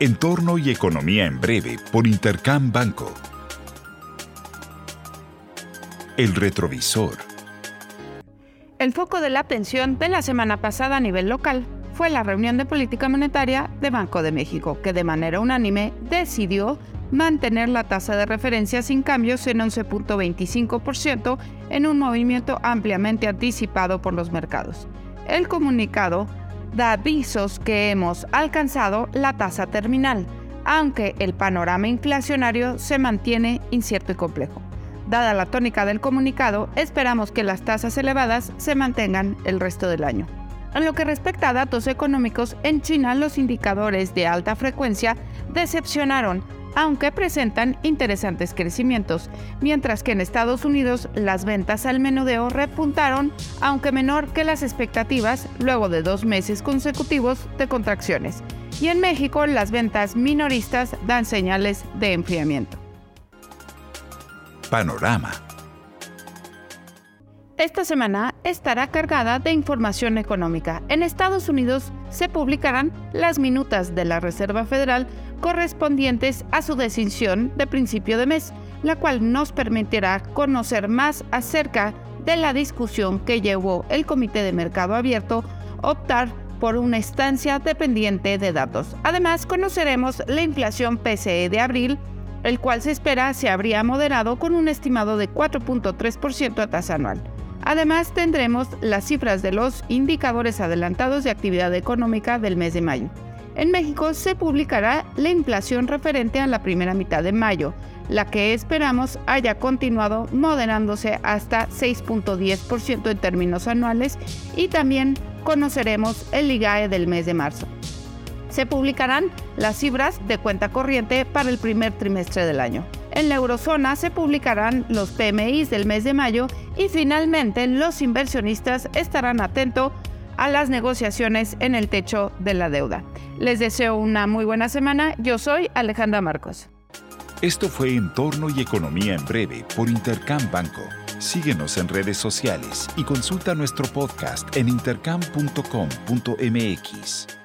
Entorno y economía en breve por Intercam Banco. El retrovisor. El foco de la atención de la semana pasada a nivel local fue la reunión de política monetaria de Banco de México, que de manera unánime decidió mantener la tasa de referencia sin cambios en 11.25% en un movimiento ampliamente anticipado por los mercados. El comunicado da avisos que hemos alcanzado la tasa terminal, aunque el panorama inflacionario se mantiene incierto y complejo. Dada la tónica del comunicado, esperamos que las tasas elevadas se mantengan el resto del año. En lo que respecta a datos económicos, en China los indicadores de alta frecuencia decepcionaron aunque presentan interesantes crecimientos, mientras que en Estados Unidos las ventas al menudeo repuntaron, aunque menor que las expectativas luego de dos meses consecutivos de contracciones. Y en México las ventas minoristas dan señales de enfriamiento. Panorama. Esta semana estará cargada de información económica. En Estados Unidos se publicarán las minutas de la Reserva Federal correspondientes a su decisión de principio de mes, la cual nos permitirá conocer más acerca de la discusión que llevó el Comité de Mercado Abierto optar por una estancia dependiente de datos. Además, conoceremos la inflación PCE de abril, el cual se espera se habría moderado con un estimado de 4.3% a tasa anual. Además, tendremos las cifras de los indicadores adelantados de actividad económica del mes de mayo. En México se publicará la inflación referente a la primera mitad de mayo, la que esperamos haya continuado moderándose hasta 6.10% en términos anuales y también conoceremos el IGAE del mes de marzo. Se publicarán las cifras de cuenta corriente para el primer trimestre del año. En la eurozona se publicarán los PMIs del mes de mayo y finalmente los inversionistas estarán atentos a las negociaciones en el techo de la deuda. Les deseo una muy buena semana. Yo soy Alejandra Marcos. Esto fue Entorno y Economía en Breve por Intercam Banco. Síguenos en redes sociales y consulta nuestro podcast en intercam.com.mx.